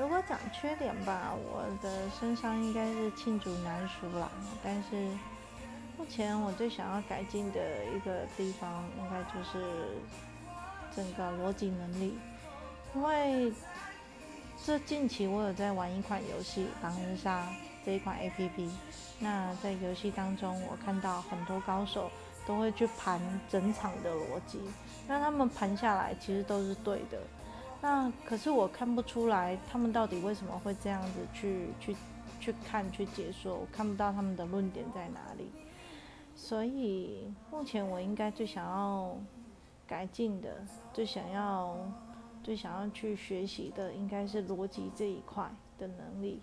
如果讲缺点吧，我的身上应该是罄竹难书啦。但是目前我最想要改进的一个地方，应该就是整个逻辑能力。因为这近期我有在玩一款游戏《狼人杀》这一款 A P P。那在游戏当中，我看到很多高手都会去盘整场的逻辑，那他们盘下来其实都是对的。那可是我看不出来他们到底为什么会这样子去去去看去解说，我看不到他们的论点在哪里。所以目前我应该最想要改进的，最想要最想要去学习的，应该是逻辑这一块的能力。